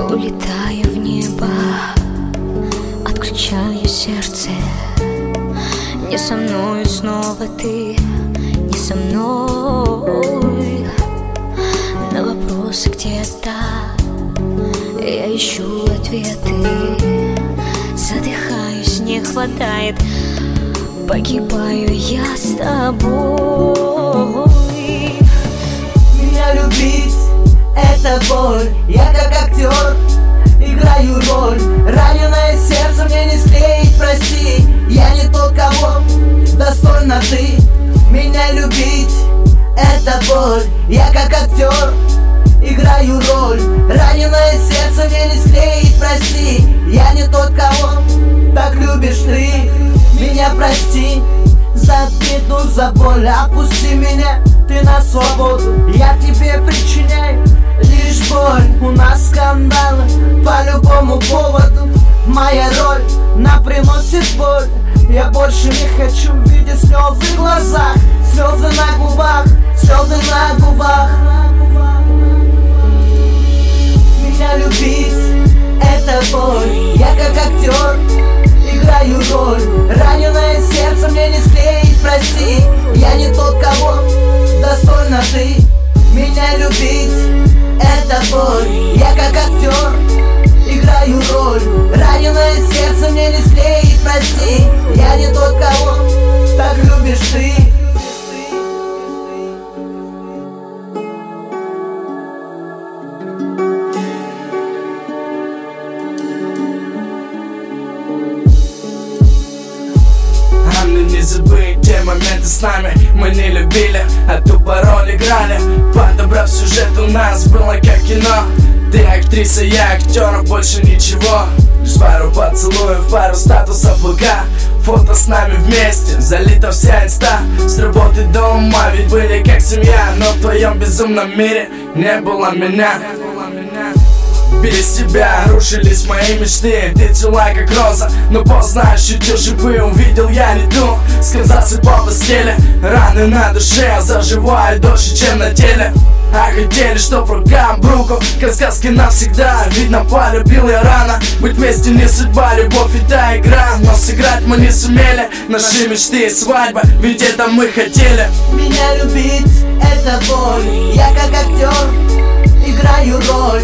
Улетаю в небо, отключаю сердце. Не со мной снова ты, не со мной. На вопросы где-то я ищу ответы. Задыхаюсь, не хватает Погибаю я с тобой. Меня любить это боль. Я как актер играю роль. Раненое сердце мне не склеить, прости. Я не тот, кого достойна ты Меня любить. Это боль. Я как актер играю роль. Раненое сердце мне не склеить, прости. Я не тот, кого так любишь ты. Меня прости за обиду, за боль. Отпусти меня, ты на свободу. Я тебе причиняю лишь боль. У нас скандалы по любому поводу. Моя роль на приносит боль Я больше не хочу видеть слезы в глазах. Слезы на губах, слезы на губах не тот, кого так любишь ты. Не забыть те моменты с нами. Мы не любили, а тупо роль играли. Подобрав сюжет у нас актриса, я актер, больше ничего. Лишь пару поцелуев, пару статусов ВК Фото с нами вместе, залита вся инста. С работы до ума, ведь были как семья Но в твоем безумном мире не было меня без тебя рушились мои мечты. Ты цвела как роза, но поздно ощутил шипы Увидел я не ту, сказался по постели Раны на душе заживают дольше, чем на теле. А хотели, чтоб рукам руку Как сказки навсегда. Видно, полюбил я рано Быть вместе не судьба, любовь и та игра. Но сыграть мы не сумели. Наши мечты и свадьба Ведь это мы хотели. Меня любить это боль. Я как актер играю роль